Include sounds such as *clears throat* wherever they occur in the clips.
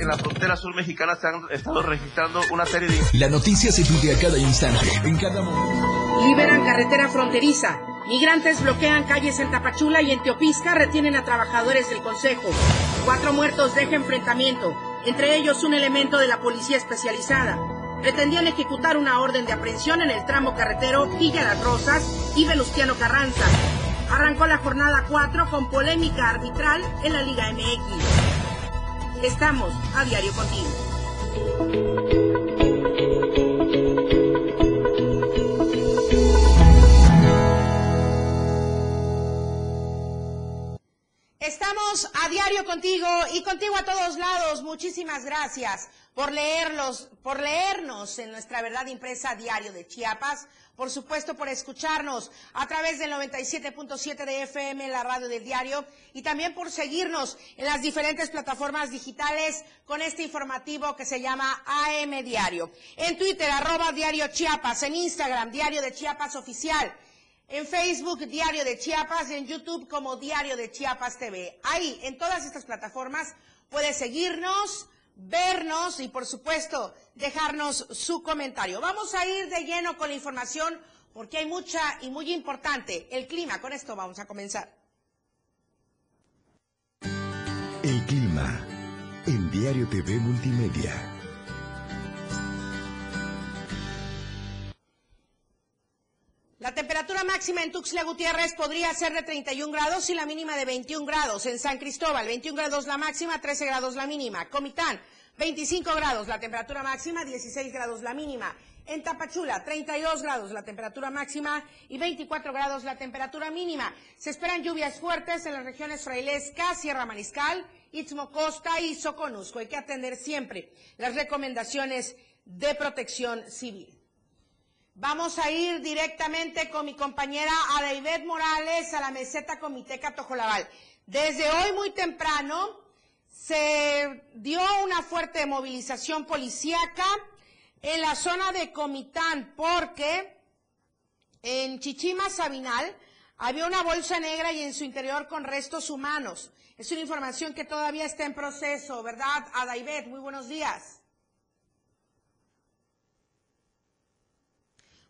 en la frontera sur mexicana se han estado registrando una serie de... La noticia se vive a cada instante, en cada momento. Liberan carretera fronteriza. Migrantes bloquean calles en Tapachula y en Teopisca retienen a trabajadores del Consejo. Cuatro muertos deja enfrentamiento, entre ellos un elemento de la policía especializada. Pretendían ejecutar una orden de aprehensión en el tramo carretero Villa Las Rosas y Venustiano Carranza. Arrancó la jornada 4 con polémica arbitral en la Liga MX. Estamos a diario contigo. Estamos a diario contigo y contigo a todos lados. Muchísimas gracias por leerlos, por leernos en nuestra verdad impresa diario de Chiapas. Por supuesto, por escucharnos a través del 97.7 de FM, la radio del diario, y también por seguirnos en las diferentes plataformas digitales con este informativo que se llama AM Diario. En Twitter, arroba Diario Chiapas, en Instagram, Diario de Chiapas Oficial en Facebook Diario de Chiapas y en YouTube como Diario de Chiapas TV. Ahí, en todas estas plataformas, puede seguirnos, vernos y, por supuesto, dejarnos su comentario. Vamos a ir de lleno con la información porque hay mucha y muy importante. El clima, con esto vamos a comenzar. El clima en Diario TV Multimedia. La temperatura máxima en Tuxtla Gutiérrez podría ser de 31 grados y la mínima de 21 grados. En San Cristóbal, 21 grados la máxima, 13 grados la mínima. Comitán, 25 grados la temperatura máxima, 16 grados la mínima. En Tapachula, 32 grados la temperatura máxima y 24 grados la temperatura mínima. Se esperan lluvias fuertes en las regiones Frailesca, Sierra Maniscal, Istmo Costa y Soconusco. Hay que atender siempre las recomendaciones de protección civil. Vamos a ir directamente con mi compañera Adaibet Morales a la meseta Comiteca Tojolabal. Desde hoy muy temprano se dio una fuerte movilización policíaca en la zona de Comitán porque en Chichima Sabinal había una bolsa negra y en su interior con restos humanos. Es una información que todavía está en proceso, ¿verdad? Adaibet, muy buenos días.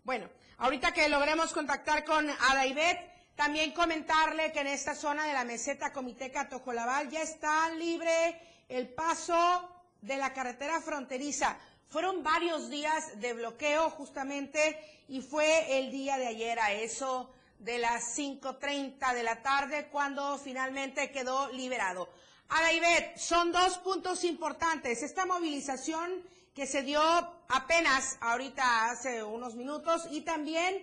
Bueno, ahorita que logremos contactar con Adaibet, también comentarle que en esta zona de la meseta Comiteca Tojolabal ya está libre el paso de la carretera fronteriza. Fueron varios días de bloqueo justamente y fue el día de ayer a eso de las 5.30 de la tarde cuando finalmente quedó liberado. Adaibet, son dos puntos importantes. Esta movilización que se dio apenas ahorita hace unos minutos y también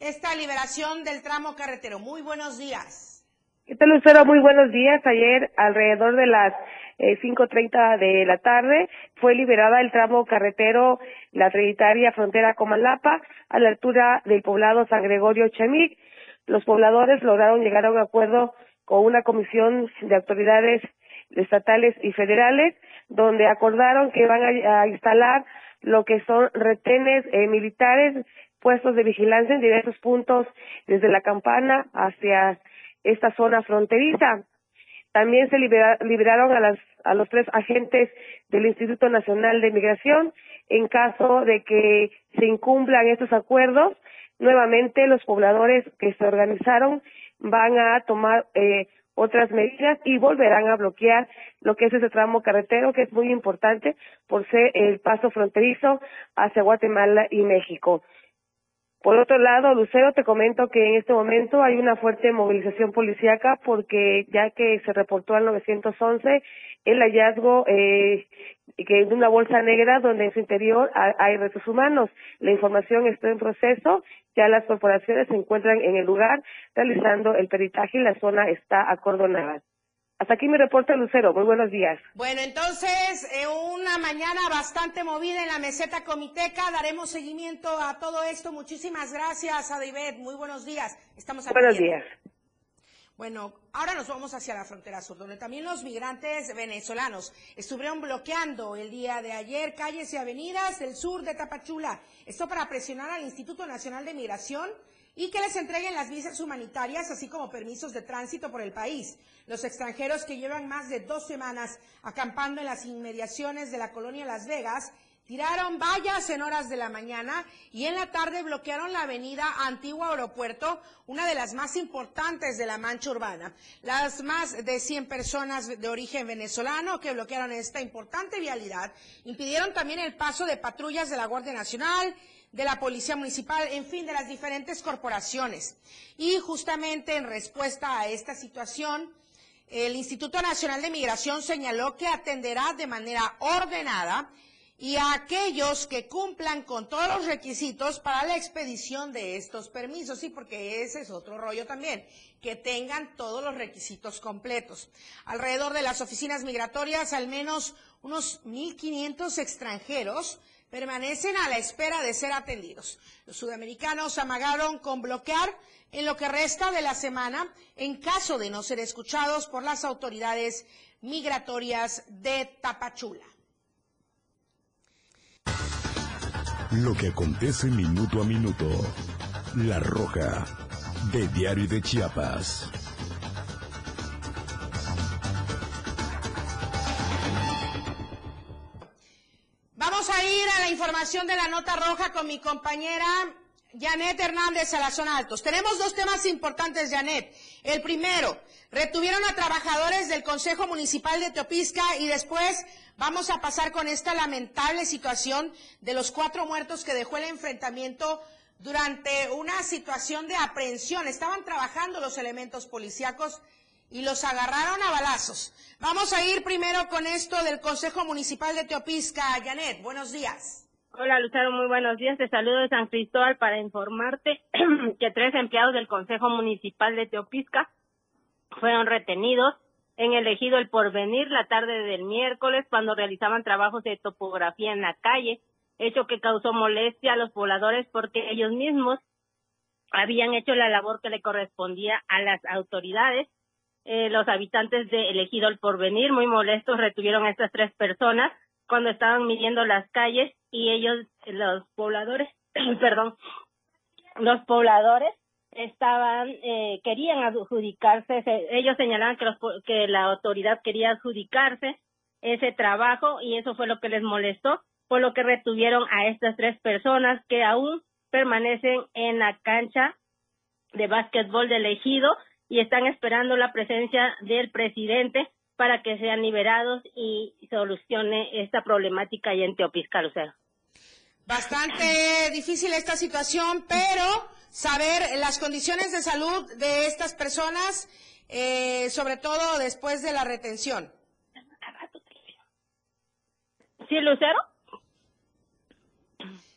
esta liberación del tramo carretero. Muy buenos días. ¿Qué tal, Lucero? Muy buenos días. Ayer, alrededor de las eh, 5.30 de la tarde, fue liberada el tramo carretero, la trinitaria frontera Comalapa, a la altura del poblado San Gregorio Chamic. Los pobladores lograron llegar a un acuerdo con una comisión de autoridades estatales y federales donde acordaron que van a, instalar lo que son retenes eh, militares, puestos de vigilancia en diversos puntos, desde la campana hacia esta zona fronteriza. También se liberaron a, las, a los tres agentes del Instituto Nacional de Migración en caso de que se incumplan estos acuerdos. Nuevamente, los pobladores que se organizaron van a tomar eh, otras medidas y volverán a bloquear lo que es ese tramo carretero que es muy importante por ser el paso fronterizo hacia Guatemala y México. Por otro lado, Lucero, te comento que en este momento hay una fuerte movilización policíaca porque ya que se reportó al 911 el hallazgo eh, que de una bolsa negra donde en su interior hay restos humanos. La información está en proceso, ya las corporaciones se encuentran en el lugar realizando el peritaje y la zona está acordonada. Hasta aquí mi reporte, Lucero. Muy buenos días. Bueno, entonces, eh, una mañana bastante movida en la meseta comiteca. Daremos seguimiento a todo esto. Muchísimas gracias, David. Muy buenos días. Estamos aquí. Buenos días. Bueno, ahora nos vamos hacia la frontera sur, donde también los migrantes venezolanos estuvieron bloqueando el día de ayer calles y avenidas del sur de Tapachula. Esto para presionar al Instituto Nacional de Migración y que les entreguen las visas humanitarias, así como permisos de tránsito por el país. Los extranjeros que llevan más de dos semanas acampando en las inmediaciones de la colonia Las Vegas Tiraron vallas en horas de la mañana y en la tarde bloquearon la avenida Antiguo Aeropuerto, una de las más importantes de la mancha urbana. Las más de 100 personas de origen venezolano que bloquearon esta importante vialidad impidieron también el paso de patrullas de la Guardia Nacional, de la Policía Municipal, en fin, de las diferentes corporaciones. Y justamente en respuesta a esta situación, el Instituto Nacional de Migración señaló que atenderá de manera ordenada y a aquellos que cumplan con todos los requisitos para la expedición de estos permisos, sí, porque ese es otro rollo también, que tengan todos los requisitos completos. Alrededor de las oficinas migratorias, al menos unos 1.500 extranjeros permanecen a la espera de ser atendidos. Los sudamericanos amagaron con bloquear en lo que resta de la semana en caso de no ser escuchados por las autoridades migratorias de Tapachula. Lo que acontece minuto a minuto. La Roja, de Diario de Chiapas. Ir a la información de la nota roja con mi compañera Janet Hernández a la zona altos. Tenemos dos temas importantes, Janet. El primero, retuvieron a trabajadores del Consejo Municipal de Teopisca y después Vamos a pasar con esta lamentable situación de los cuatro muertos que dejó el enfrentamiento durante una situación de aprehensión. Estaban trabajando los elementos policíacos y los agarraron a balazos. Vamos a ir primero con esto del Consejo Municipal de Teopisca. Janet, buenos días. Hola Lucero, muy buenos días. Te saludo de San Cristóbal para informarte *clears throat* que tres empleados del Consejo Municipal de Teopisca fueron retenidos en el ejido El Porvenir la tarde del miércoles cuando realizaban trabajos de topografía en la calle, hecho que causó molestia a los pobladores porque ellos mismos habían hecho la labor que le correspondía a las autoridades. Eh, los habitantes del ejido El Porvenir, muy molestos, retuvieron a estas tres personas cuando estaban midiendo las calles y ellos, los pobladores, *clears throat* perdón, los pobladores estaban eh, querían adjudicarse ellos señalaban que los, que la autoridad quería adjudicarse ese trabajo y eso fue lo que les molestó por lo que retuvieron a estas tres personas que aún permanecen en la cancha de básquetbol del ejido y están esperando la presencia del presidente para que sean liberados y solucione esta problemática y en Teopisca Lucero. Bastante difícil esta situación, pero saber las condiciones de salud de estas personas, eh, sobre todo después de la retención. ¿Sí, Lucero?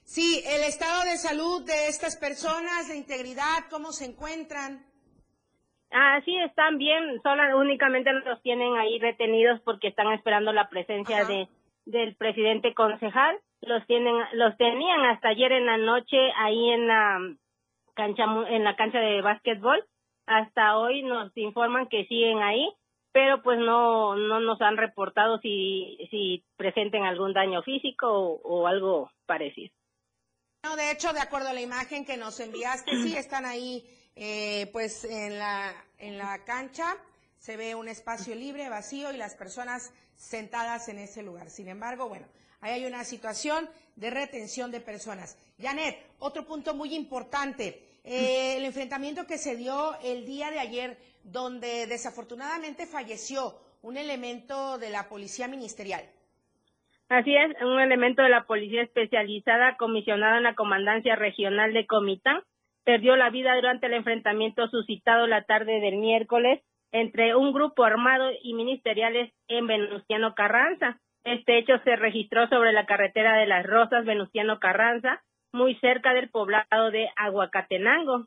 Sí, el estado de salud de estas personas, de integridad, cómo se encuentran. Ah, sí, están bien, solo únicamente los tienen ahí retenidos porque están esperando la presencia de del presidente concejal. Los tienen, los tenían hasta ayer en la noche ahí en la cancha en la cancha de básquetbol. Hasta hoy nos informan que siguen ahí, pero pues no no nos han reportado si si presenten algún daño físico o, algo parecido. No, de hecho, de acuerdo a la imagen que nos enviaste, sí están ahí, eh, pues en la en la cancha se ve un espacio libre, vacío y las personas sentadas en ese lugar. Sin embargo, bueno, ahí hay una situación de retención de personas. Janet, otro punto muy importante, eh, el enfrentamiento que se dio el día de ayer, donde desafortunadamente falleció un elemento de la Policía Ministerial. Así es, un elemento de la Policía Especializada comisionado en la Comandancia Regional de Comitán perdió la vida durante el enfrentamiento suscitado la tarde del miércoles entre un grupo armado y ministeriales en Venustiano Carranza. Este hecho se registró sobre la carretera de las Rosas, Venustiano Carranza, muy cerca del poblado de Aguacatenango.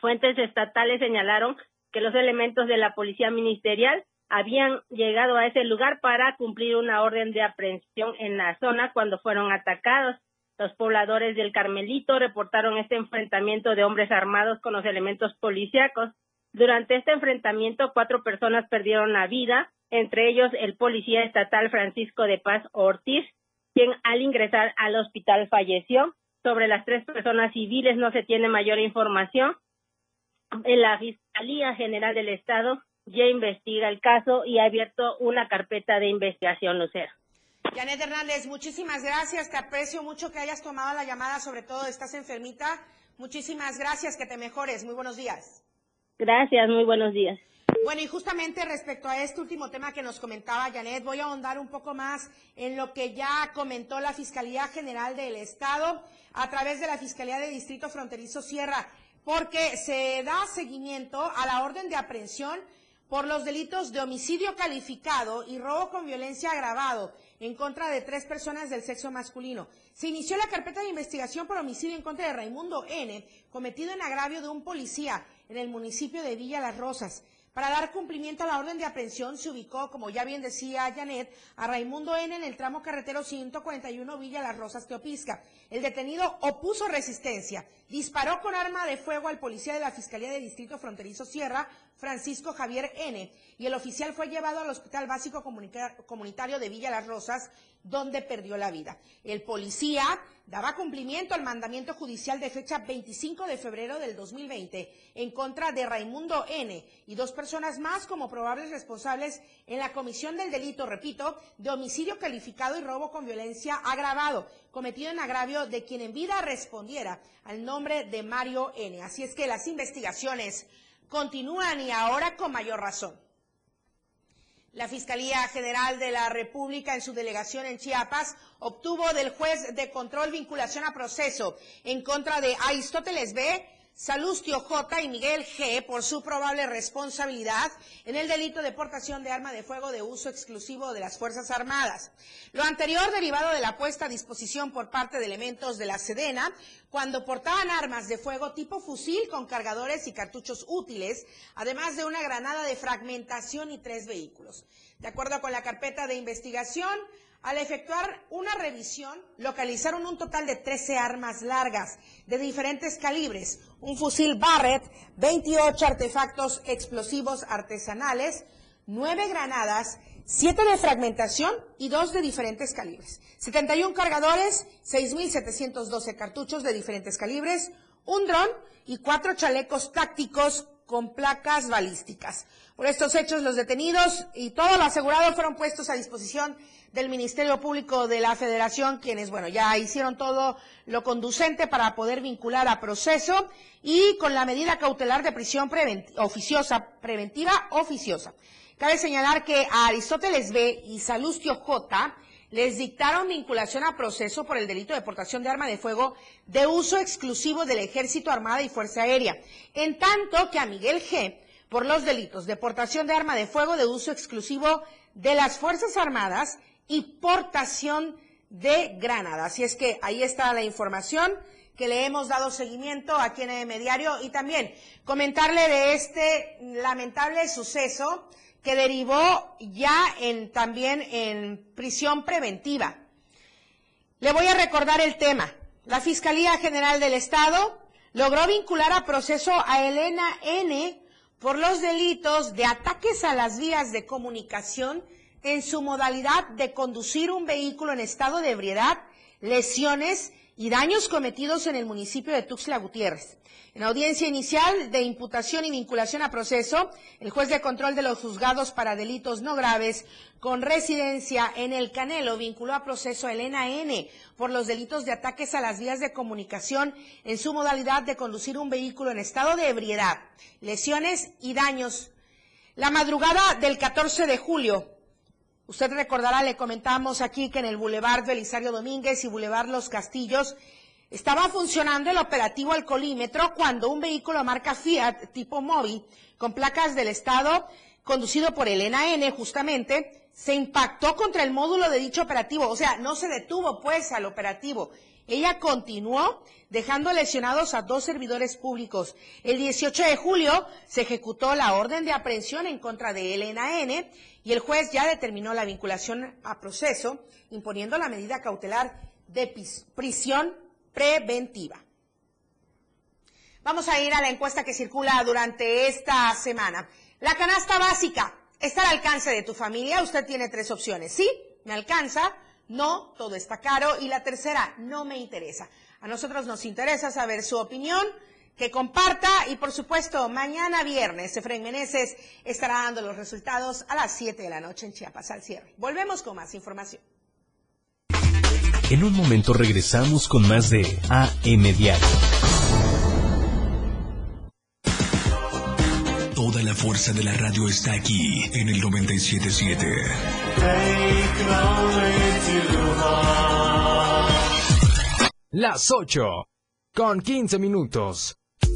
Fuentes estatales señalaron que los elementos de la policía ministerial habían llegado a ese lugar para cumplir una orden de aprehensión en la zona cuando fueron atacados. Los pobladores del Carmelito reportaron este enfrentamiento de hombres armados con los elementos policíacos. Durante este enfrentamiento, cuatro personas perdieron la vida, entre ellos el policía estatal Francisco de Paz Ortiz, quien al ingresar al hospital falleció. Sobre las tres personas civiles no se tiene mayor información. En la Fiscalía General del Estado ya investiga el caso y ha abierto una carpeta de investigación, Lucero. Janet Hernández, muchísimas gracias. Te aprecio mucho que hayas tomado la llamada, sobre todo estás enfermita. Muchísimas gracias, que te mejores. Muy buenos días. Gracias, muy buenos días. Bueno, y justamente respecto a este último tema que nos comentaba Janet, voy a ahondar un poco más en lo que ya comentó la Fiscalía General del Estado a través de la Fiscalía de Distrito Fronterizo Sierra, porque se da seguimiento a la orden de aprehensión por los delitos de homicidio calificado y robo con violencia agravado en contra de tres personas del sexo masculino. Se inició la carpeta de investigación por homicidio en contra de Raimundo N., cometido en agravio de un policía en el municipio de Villa Las Rosas. Para dar cumplimiento a la orden de aprehensión se ubicó, como ya bien decía Janet, a Raimundo N. en el tramo carretero 141 Villa Las Rosas Teopisca. El detenido opuso resistencia, disparó con arma de fuego al policía de la Fiscalía de Distrito Fronterizo Sierra, Francisco Javier N., y el oficial fue llevado al Hospital Básico Comunitario de Villa Las Rosas, donde perdió la vida. El policía daba cumplimiento al mandamiento judicial de fecha 25 de febrero del 2020 en contra de Raimundo N. y dos personas más como probables responsables en la comisión del delito, repito, de homicidio calificado y robo con violencia agravado, cometido en agravio de quien en vida respondiera al nombre de Mario N. Así es que las investigaciones continúan y ahora con mayor razón. La Fiscalía General de la República en su delegación en Chiapas obtuvo del juez de control vinculación a proceso en contra de Aristóteles B, Salustio J. y Miguel G. por su probable responsabilidad en el delito de portación de arma de fuego de uso exclusivo de las Fuerzas Armadas. Lo anterior derivado de la puesta a disposición por parte de elementos de la Sedena cuando portaban armas de fuego tipo fusil con cargadores y cartuchos útiles, además de una granada de fragmentación y tres vehículos. De acuerdo con la carpeta de investigación, al efectuar una revisión, localizaron un total de 13 armas largas de diferentes calibres, un fusil Barrett, 28 artefactos explosivos artesanales, 9 granadas, 7 de fragmentación y 2 de diferentes calibres, 71 cargadores, 6.712 cartuchos de diferentes calibres, un dron y 4 chalecos tácticos con placas balísticas. Por estos hechos, los detenidos y todo lo asegurado fueron puestos a disposición del Ministerio Público de la Federación, quienes, bueno, ya hicieron todo lo conducente para poder vincular a proceso y con la medida cautelar de prisión oficiosa, preventiva oficiosa. Cabe señalar que a Aristóteles B y Salustio J les dictaron vinculación a proceso por el delito de portación de arma de fuego de uso exclusivo del Ejército Armada y Fuerza Aérea, en tanto que a Miguel G por los delitos de portación de arma de fuego de uso exclusivo de las Fuerzas Armadas y portación de granadas. Así es que ahí está la información que le hemos dado seguimiento aquí en el Mediario y también comentarle de este lamentable suceso que derivó ya en, también en prisión preventiva. Le voy a recordar el tema. La Fiscalía General del Estado logró vincular a proceso a Elena N por los delitos de ataques a las vías de comunicación en su modalidad de conducir un vehículo en estado de ebriedad, lesiones y daños cometidos en el municipio de Tuxtla Gutiérrez. En audiencia inicial de imputación y vinculación a proceso, el juez de control de los juzgados para delitos no graves con residencia en el Canelo vinculó a proceso a Elena N por los delitos de ataques a las vías de comunicación en su modalidad de conducir un vehículo en estado de ebriedad, lesiones y daños. La madrugada del 14 de julio, usted recordará, le comentamos aquí que en el Boulevard Belisario Domínguez y Boulevard Los Castillos estaba funcionando el operativo alcoholímetro cuando un vehículo marca Fiat tipo móvil con placas del Estado, conducido por Elena N justamente, se impactó contra el módulo de dicho operativo. O sea, no se detuvo pues al operativo. Ella continuó dejando lesionados a dos servidores públicos. El 18 de julio se ejecutó la orden de aprehensión en contra de Elena N y el juez ya determinó la vinculación a proceso, imponiendo la medida cautelar de prisión preventiva. Vamos a ir a la encuesta que circula durante esta semana. La canasta básica está al alcance de tu familia. Usted tiene tres opciones. Sí, me alcanza. No, todo está caro. Y la tercera, no me interesa. A nosotros nos interesa saber su opinión, que comparta y por supuesto mañana viernes Efraín Meneses estará dando los resultados a las 7 de la noche en Chiapas al cierre. Volvemos con más información. En un momento regresamos con más de AM Diario. Toda la fuerza de la radio está aquí en el 977. Las 8 con 15 minutos.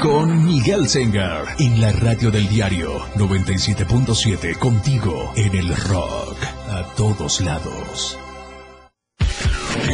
Con Miguel Sengar en la radio del diario 97.7 contigo en el rock a todos lados.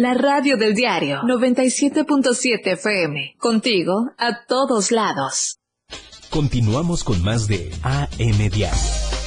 La radio del diario 97.7 FM. Contigo a todos lados. Continuamos con más de AM Diario.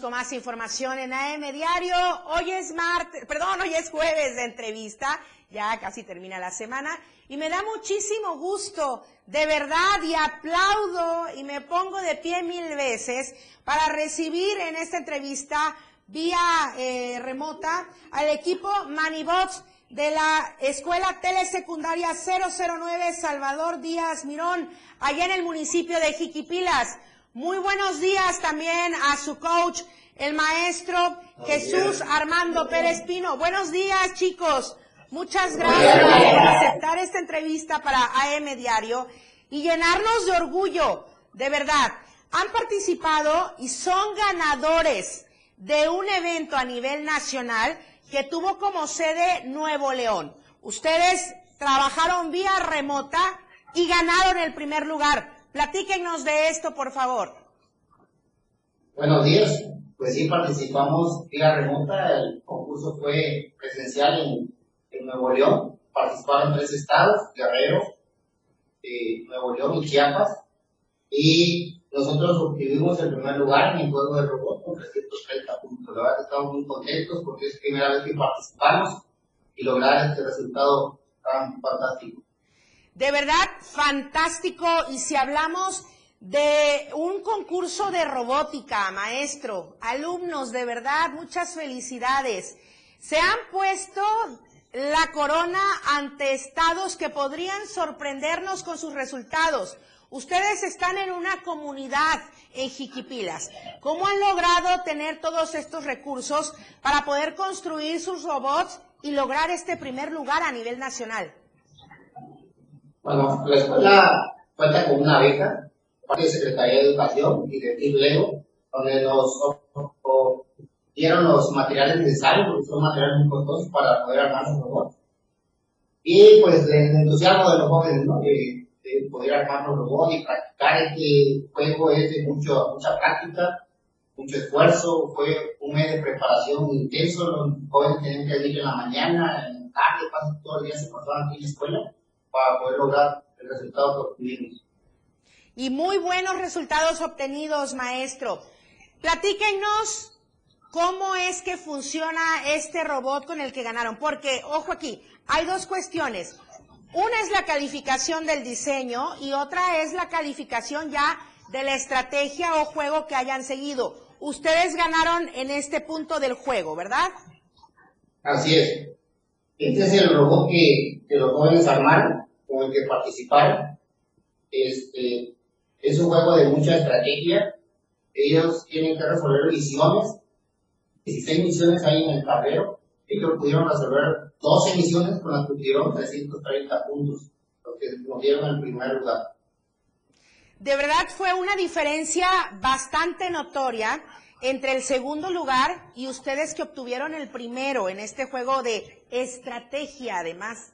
Con más información en AM Diario. Hoy es martes, perdón, hoy es jueves de entrevista. Ya casi termina la semana. Y me da muchísimo gusto, de verdad, y aplaudo y me pongo de pie mil veces para recibir en esta entrevista vía eh, remota al equipo Manibots de la Escuela Telesecundaria 009 Salvador Díaz Mirón, allá en el municipio de Jiquipilas. Muy buenos días también a su coach, el maestro Jesús Armando Pérez Pino. Buenos días, chicos. Muchas gracias por aceptar esta entrevista para AM Diario y llenarnos de orgullo, de verdad. Han participado y son ganadores de un evento a nivel nacional que tuvo como sede Nuevo León. Ustedes trabajaron vía remota y ganaron el primer lugar. Platíquenos de esto, por favor. Buenos días. Pues sí, participamos vía remota. El concurso fue presencial en, Nuevo León. Participaron tres estados, Guerrero, eh, Nuevo León y Chiapas. Y nosotros obtuvimos el primer lugar en el juego de robot con 330 puntos. La verdad estamos muy contentos porque es la primera vez que participamos y lograr este resultado tan fantástico. De verdad, fantástico. Y si hablamos de un concurso de robótica, maestro, alumnos, de verdad, muchas felicidades. Se han puesto la corona ante estados que podrían sorprendernos con sus resultados. Ustedes están en una comunidad en Jiquipilas. ¿Cómo han logrado tener todos estos recursos para poder construir sus robots y lograr este primer lugar a nivel nacional? Bueno, la escuela cuenta con una beca, parte de Secretaría de Educación y de Lego, donde nos dieron los materiales necesarios, porque son materiales muy costosos para poder armar un robot. Y pues el entusiasmo de los jóvenes, ¿no? De, poder armar un robot y practicar este juego es de mucho, mucha práctica, mucho esfuerzo, fue un mes de preparación intenso, los jóvenes tenían que ir en la mañana, en la tarde, casi todo el día se pasaban aquí en la escuela para poder lograr el resultado que obtuvimos. Y muy buenos resultados obtenidos, maestro. Platíquenos cómo es que funciona este robot con el que ganaron. Porque, ojo aquí, hay dos cuestiones. Una es la calificación del diseño y otra es la calificación ya de la estrategia o juego que hayan seguido. Ustedes ganaron en este punto del juego, ¿verdad? Así es. Este es el robot que, los jóvenes armaron, con el que participaron. Este, es un juego de mucha estrategia. Ellos tienen que resolver misiones 16 misiones hay en el tablero. Ellos pudieron resolver 12 misiones con las que tuvieron 330 puntos, lo que nos dieron el primer lugar. De verdad fue una diferencia bastante notoria entre el segundo lugar y ustedes que obtuvieron el primero en este juego de estrategia, además.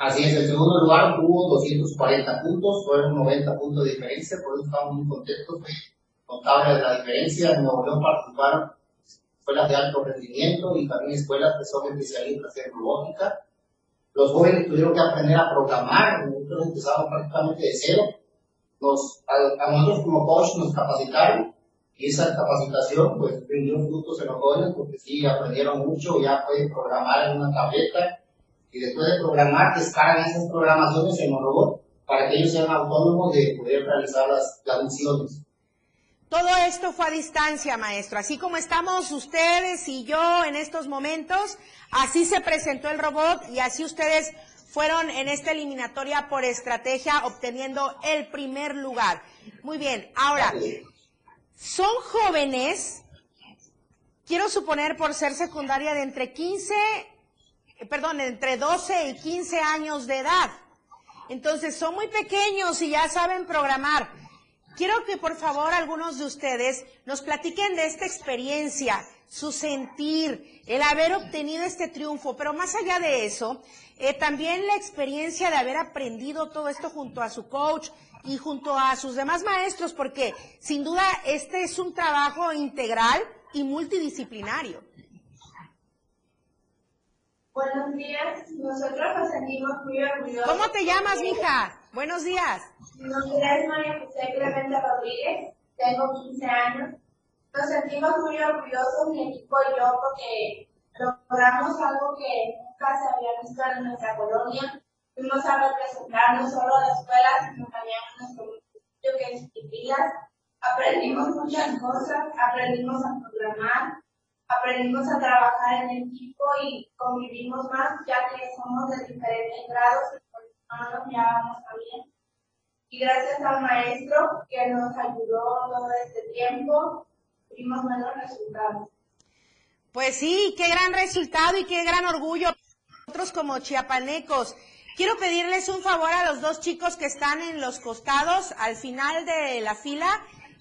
Así es, el segundo lugar tuvo 240 puntos, fueron 90 puntos de diferencia, por eso estamos muy contentos, fue notable la diferencia. En Nuevo León participaron escuelas de alto rendimiento y también escuelas que son especialistas en robótica. Los jóvenes tuvieron que aprender a programar, nosotros empezamos prácticamente de cero. Nos, a, nosotros como coach nos capacitaron y esa capacitación pues rindió frutos en los jóvenes porque sí aprendieron mucho, ya pueden programar en una tableta y después de programar descargan esas programaciones en los robots para que ellos sean autónomos de poder realizar las, las misiones. Todo esto fue a distancia, maestro. Así como estamos ustedes y yo en estos momentos, así se presentó el robot y así ustedes fueron en esta eliminatoria por estrategia obteniendo el primer lugar. Muy bien, ahora, son jóvenes, quiero suponer por ser secundaria de entre 15, eh, perdón, entre 12 y 15 años de edad. Entonces son muy pequeños y ya saben programar. Quiero que por favor algunos de ustedes nos platiquen de esta experiencia, su sentir, el haber obtenido este triunfo, pero más allá de eso, eh, también la experiencia de haber aprendido todo esto junto a su coach y junto a sus demás maestros, porque sin duda este es un trabajo integral y multidisciplinario. Buenos días, nosotros nos sentimos muy orgullosos. ¿Cómo te llamas, mija? Buenos días. Mi nombre es María José Clemente Rodríguez, tengo 15 años. Nos sentimos muy orgullosos, mi equipo y yo, porque logramos algo que nunca se había visto en nuestra colonia. Fuimos a representar no solo a la escuela, sino también a nuestro municipio que es Tipilas. Aprendimos muchas cosas, aprendimos a programar, aprendimos a trabajar en equipo y convivimos más, ya que somos de diferentes grados también. Y gracias al maestro que nos ayudó todo este tiempo, tuvimos buenos resultados. Pues sí, qué gran resultado y qué gran orgullo. Nosotros como chiapanecos, quiero pedirles un favor a los dos chicos que están en los costados, al final de la fila,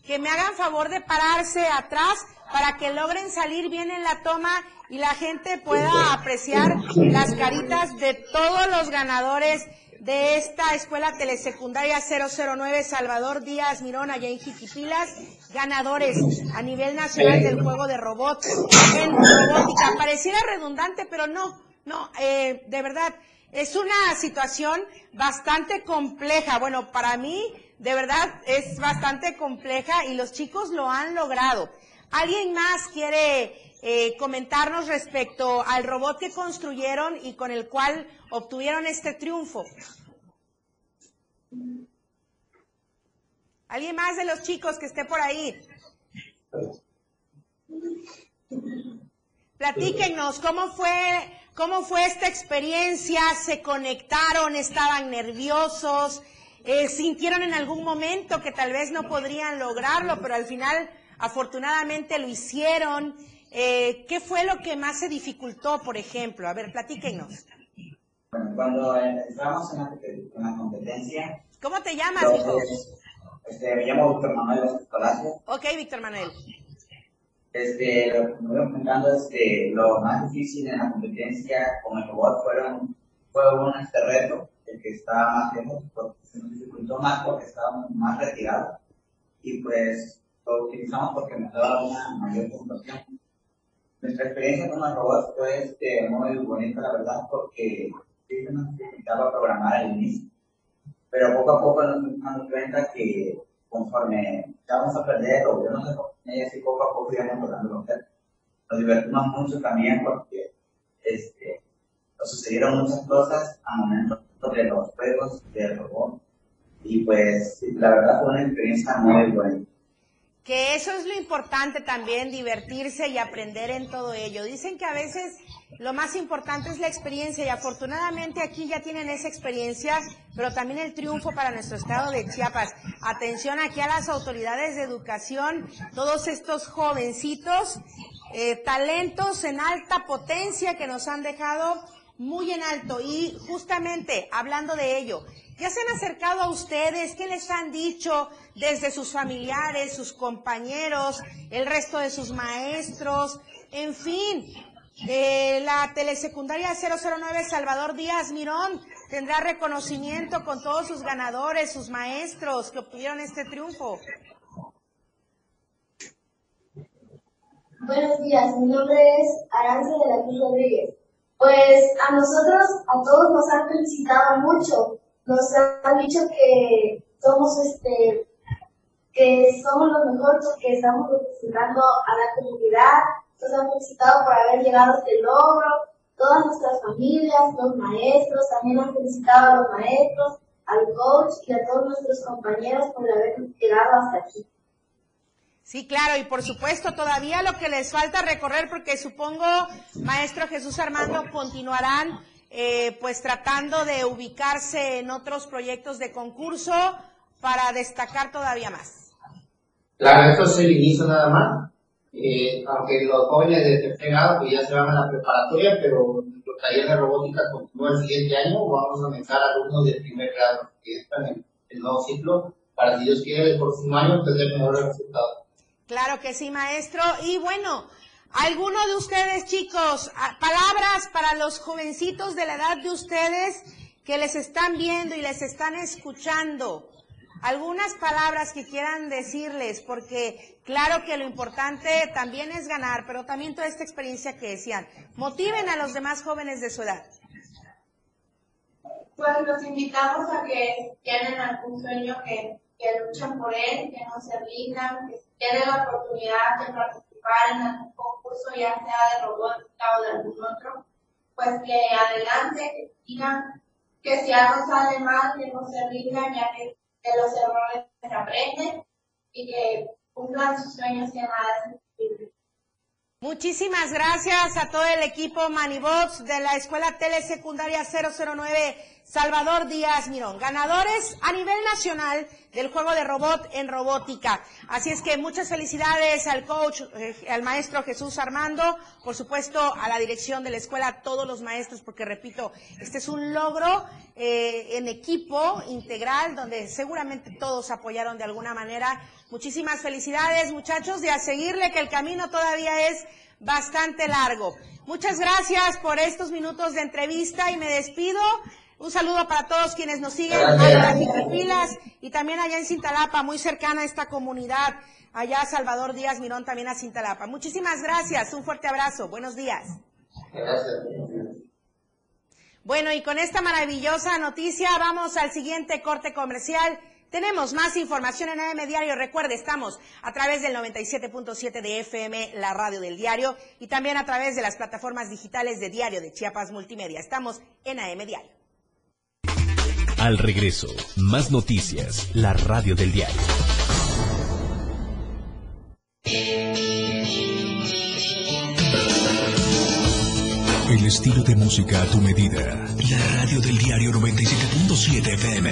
que me hagan favor de pararse atrás para que logren salir bien en la toma y la gente pueda apreciar las caritas de todos los ganadores de esta escuela telesecundaria 009 Salvador Díaz Mirón allá en Jiquipilas, ganadores a nivel nacional del juego de robots en robótica. Pareciera redundante, pero no, no, eh, de verdad, es una situación bastante compleja. Bueno, para mí, de verdad, es bastante compleja y los chicos lo han logrado. ¿Alguien más quiere eh, comentarnos respecto al robot que construyeron y con el cual obtuvieron este triunfo. ¿Alguien más de los chicos que esté por ahí? Platíquenos, ¿cómo fue, cómo fue esta experiencia? ¿Se conectaron? ¿Estaban nerviosos? Eh, sintieron en algún momento que tal vez no podrían lograrlo, pero al final afortunadamente lo hicieron. Eh, ¿Qué fue lo que más se dificultó, por ejemplo? A ver, platíquenos. Bueno, cuando entramos en la, en la competencia... ¿Cómo te llamas, hijo? Este, me llamo Víctor Manuel Palacio. Ok, Víctor Manuel. Este, lo que me voy comentando, este, lo más difícil en la competencia con el robot fueron, fue un este reto, el que estaba más lejos, porque se nos dificultó más porque estábamos más retirados. Y pues lo utilizamos porque nos daba una mayor puntuación. Nuestra experiencia con el robot fue este, muy bonita, la verdad, porque sí se nos necesitaba programar al inicio. Pero poco a poco nos dimos cuenta que conforme vamos a aprender o yo no sé, y así poco a poco íbamos logrando lo que Nos divertimos mucho también porque este, nos sucedieron muchas cosas a momento de los juegos del robot. Y pues la verdad fue una experiencia muy buena que eso es lo importante también, divertirse y aprender en todo ello. Dicen que a veces lo más importante es la experiencia y afortunadamente aquí ya tienen esa experiencia, pero también el triunfo para nuestro estado de Chiapas. Atención aquí a las autoridades de educación, todos estos jovencitos, eh, talentos en alta potencia que nos han dejado muy en alto. Y justamente hablando de ello, ¿ya se han acercado a ustedes? ¿Qué les han dicho desde sus familiares, sus compañeros, el resto de sus maestros? En fin, eh, la telesecundaria 009 Salvador Díaz Mirón tendrá reconocimiento con todos sus ganadores, sus maestros que obtuvieron este triunfo. Buenos días, mi nombre es Aranza de la Cruz Rodríguez. Pues a nosotros, a todos nos han felicitado mucho. Nos han dicho que somos este que somos los mejores porque estamos representando a la comunidad. Nos han felicitado por haber llegado a este logro. Todas nuestras familias, los maestros, también han felicitado a los maestros, al coach y a todos nuestros compañeros por haber llegado hasta aquí. Sí, claro, y por supuesto todavía lo que les falta recorrer, porque supongo, maestro Jesús Armando, continuarán eh, pues tratando de ubicarse en otros proyectos de concurso para destacar todavía más. Claro, esto es el inicio nada más. Eh, aunque los jóvenes de tercer grado pues ya se van a la preparatoria, pero nuestro taller de robótica continúa el siguiente año. Vamos a comenzar alumnos de primer grado que están en el nuevo ciclo para, si Dios quiere, el próximo año tener mejores resultados. Claro que sí, maestro. Y bueno, ¿alguno de ustedes, chicos, palabras para los jovencitos de la edad de ustedes que les están viendo y les están escuchando? Algunas palabras que quieran decirles, porque claro que lo importante también es ganar, pero también toda esta experiencia que decían, motiven a los demás jóvenes de su edad. Pues los invitamos a que tienen algún sueño que, que luchan por él, que no se rindan, que tiene la oportunidad de participar en algún concurso, ya sea de robótica o de algún otro, pues que adelante, que digan que si algo sale mal, que no se rindan, ya que de los errores se aprenden y que cumplan sus sueños y nada Muchísimas gracias a todo el equipo Manibox de la Escuela Telesecundaria 009 Salvador Díaz Mirón, ganadores a nivel nacional del juego de robot en robótica. Así es que muchas felicidades al coach, eh, al maestro Jesús Armando, por supuesto a la dirección de la escuela, a todos los maestros, porque repito, este es un logro eh, en equipo integral donde seguramente todos apoyaron de alguna manera. Muchísimas felicidades muchachos y a seguirle que el camino todavía es bastante largo. Muchas gracias por estos minutos de entrevista y me despido un saludo para todos quienes nos siguen allá en Pilas y también allá en Cintalapa, muy cercana a esta comunidad. Allá Salvador Díaz Mirón también a Cintalapa. Muchísimas gracias, un fuerte abrazo, buenos días. Bueno, y con esta maravillosa noticia vamos al siguiente corte comercial. Tenemos más información en AM Diario. Recuerde, estamos a través del 97.7 de FM, la radio del diario, y también a través de las plataformas digitales de Diario de Chiapas Multimedia. Estamos en AM Diario. Al regreso, más noticias, la radio del diario. El estilo de música a tu medida. La radio del diario 97.7 FM.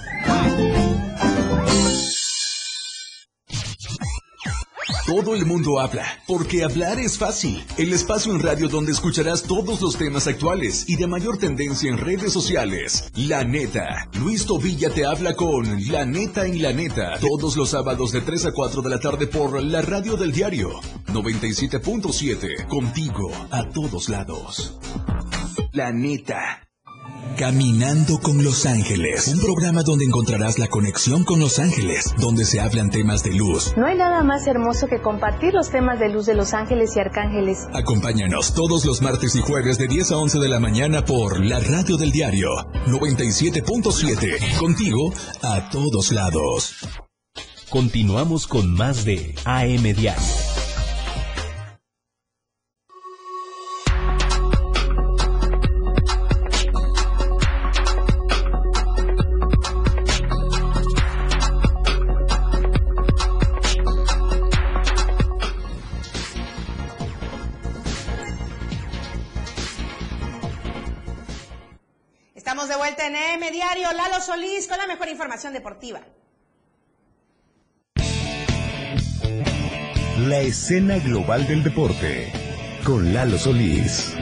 Todo el mundo habla, porque hablar es fácil. El espacio en radio donde escucharás todos los temas actuales y de mayor tendencia en redes sociales. La neta. Luis Tobilla te habla con La neta en la neta. Todos los sábados de 3 a 4 de la tarde por la radio del diario. 97.7. Contigo a todos lados. La neta. Caminando con Los Ángeles, un programa donde encontrarás la conexión con Los Ángeles, donde se hablan temas de luz. No hay nada más hermoso que compartir los temas de luz de Los Ángeles y Arcángeles. Acompáñanos todos los martes y jueves de 10 a 11 de la mañana por la radio del diario 97.7, contigo a todos lados. Continuamos con más de AM Diario. Deportiva. La escena global del deporte con Lalo Solís.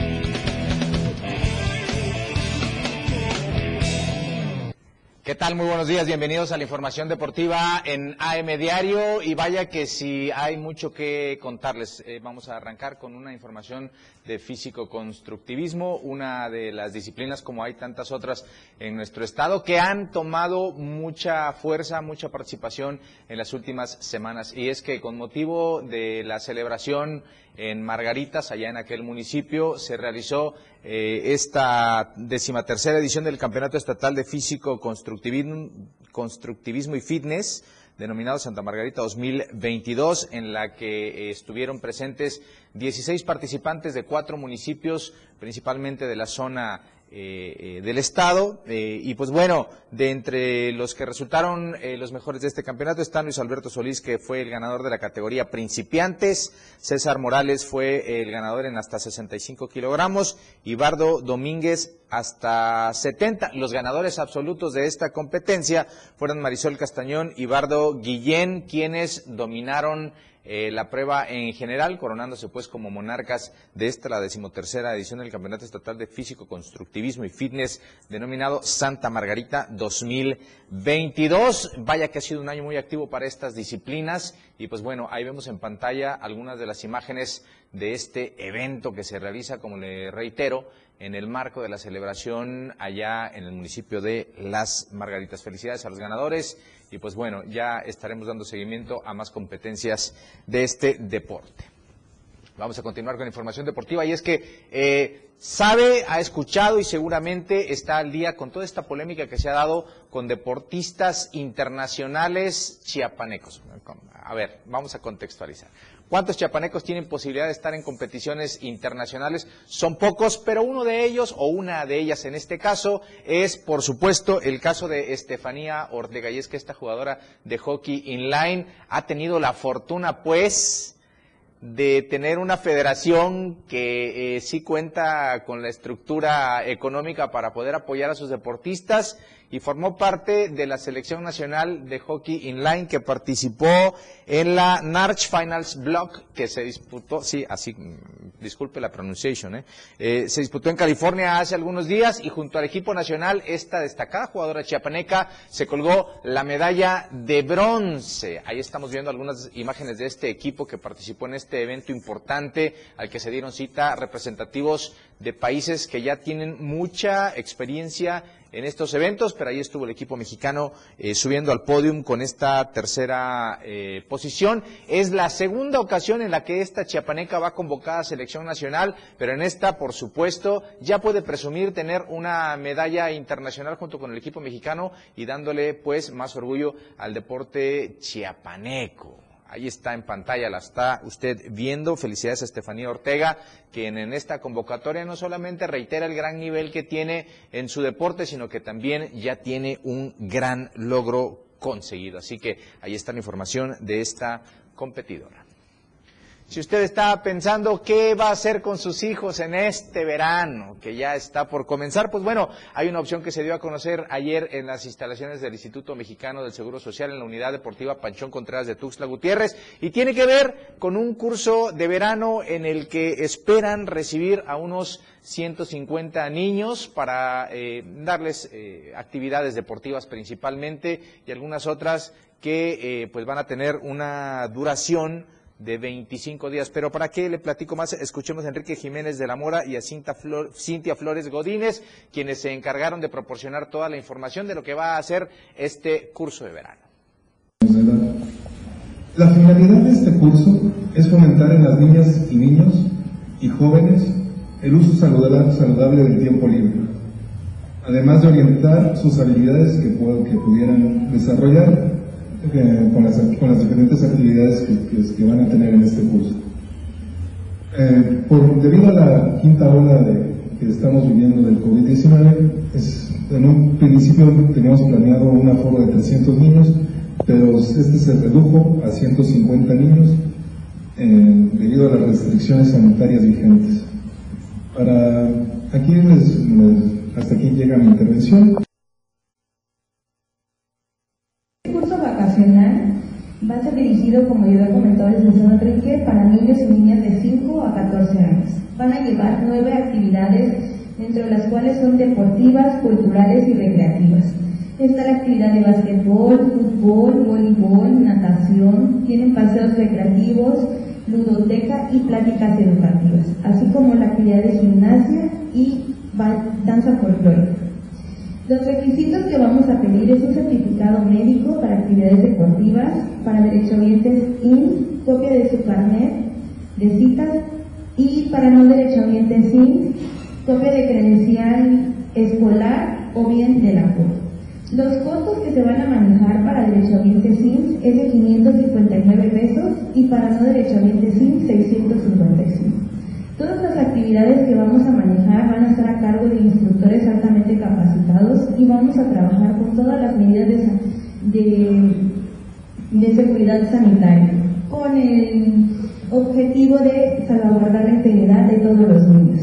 ¿Qué tal? Muy buenos días, bienvenidos a la información deportiva en AM Diario y vaya que si hay mucho que contarles. Eh, vamos a arrancar con una información de físico-constructivismo, una de las disciplinas como hay tantas otras en nuestro estado que han tomado mucha fuerza, mucha participación en las últimas semanas y es que con motivo de la celebración en Margaritas, allá en aquel municipio, se realizó eh, esta decimatercera edición del Campeonato Estatal de Físico, Constructivismo, y Fitness, denominado Santa Margarita 2022, en la que eh, estuvieron presentes 16 participantes de cuatro municipios, principalmente de la zona eh, eh, del Estado. eh, y pues bueno, de entre los que resultaron los mejores de este campeonato están Luis Alberto Solís, que fue el ganador de la categoría principiantes. César Morales fue el ganador en hasta 65 kilogramos. Y Bardo Domínguez hasta 70. Los ganadores absolutos de esta competencia fueron Marisol Castañón y Bardo Guillén, quienes dominaron eh, la prueba en general, coronándose pues como monarcas de esta, la decimotercera edición del Campeonato Estatal de Físico, Constructivismo y Fitness, denominado Santa Margarita 2022. Vaya que ha sido un año muy activo para estas disciplinas y pues bueno, ahí vemos en pantalla algunas de las imágenes de este evento que se realiza, como le reitero, en el marco de la celebración allá en el municipio de Las Margaritas. Felicidades a los ganadores y pues bueno, ya estaremos dando seguimiento a más competencias de este deporte. Vamos a continuar con información deportiva y es que eh, sabe, ha escuchado y seguramente está al día con toda esta polémica que se ha dado con deportistas internacionales chiapanecos. A ver, vamos a contextualizar. ¿Cuántos chiapanecos tienen posibilidad de estar en competiciones internacionales? Son pocos, pero uno de ellos, o una de ellas en este caso, es por supuesto el caso de Estefanía Ortega. Y es que esta jugadora de hockey inline ha tenido la fortuna, pues, de tener una federación que eh, sí cuenta con la estructura económica para poder apoyar a sus deportistas y formó parte de la selección nacional de hockey inline que participó en la Narch Finals Block que se disputó, sí, así, mm, disculpe la pronunciación, ¿eh? Eh, se disputó en California hace algunos días y junto al equipo nacional esta destacada jugadora chiapaneca se colgó la medalla de bronce. Ahí estamos viendo algunas imágenes de este equipo que participó en este evento importante al que se dieron cita representativos de países que ya tienen mucha experiencia en estos eventos, pero ahí estuvo el equipo mexicano eh, subiendo al podium con esta tercera eh, posición. Es la segunda ocasión en la que esta chiapaneca va convocada a selección nacional, pero en esta, por supuesto, ya puede presumir tener una medalla internacional junto con el equipo mexicano y dándole pues más orgullo al deporte chiapaneco. Ahí está en pantalla, la está usted viendo. Felicidades a Estefanía Ortega, quien en esta convocatoria no solamente reitera el gran nivel que tiene en su deporte, sino que también ya tiene un gran logro conseguido. Así que ahí está la información de esta competidora. Si usted está pensando qué va a hacer con sus hijos en este verano, que ya está por comenzar, pues bueno, hay una opción que se dio a conocer ayer en las instalaciones del Instituto Mexicano del Seguro Social en la Unidad Deportiva Panchón Contreras de Tuxtla Gutiérrez y tiene que ver con un curso de verano en el que esperan recibir a unos 150 niños para eh, darles eh, actividades deportivas principalmente y algunas otras que eh, pues van a tener una duración de 25 días. Pero ¿para qué le platico más? Escuchemos a Enrique Jiménez de la Mora y a Cintia Flores Godínez, quienes se encargaron de proporcionar toda la información de lo que va a hacer este curso de verano. La finalidad de este curso es fomentar en las niñas y niños y jóvenes el uso saludable del tiempo libre, además de orientar sus habilidades que pudieran desarrollar con, las, con, las, diferentes actividades que, que, van a tener en este curso. Eh, por, debido a la quinta ola de, que estamos viviendo del COVID-19, en un principio teníamos planeado un aforo de 300 niños, pero este se redujo a 150 niños eh, debido a las restricciones sanitarias vigentes. Para aquí hasta aquí llega mi intervención. Dirigido, como ya he comentado el licenciado Enrique, para niños y niñas de 5 a 14 años. Van a llevar nueve actividades, entre las cuales son deportivas, culturales y recreativas. Está la actividad de basquetbol, fútbol, voleibol, natación, tienen paseos recreativos, ludoteca y pláticas educativas, así como la actividad de gimnasia y danza folclórica. Los requisitos que vamos a pedir es un certificado médico para actividades deportivas, para derechohabientes IN, copia de su carnet de citas y para no derechohabientes IN, copia de credencial escolar o bien de la CUR. Los costos que se van a manejar para derechohabientes IN es de 559 pesos y para no derechohabientes IN 655. Actividades que vamos a manejar van a estar a cargo de instructores altamente capacitados y vamos a trabajar con todas las medidas de, de, seguridad sanitaria, con el objetivo de salvaguardar la integridad de todos los niños.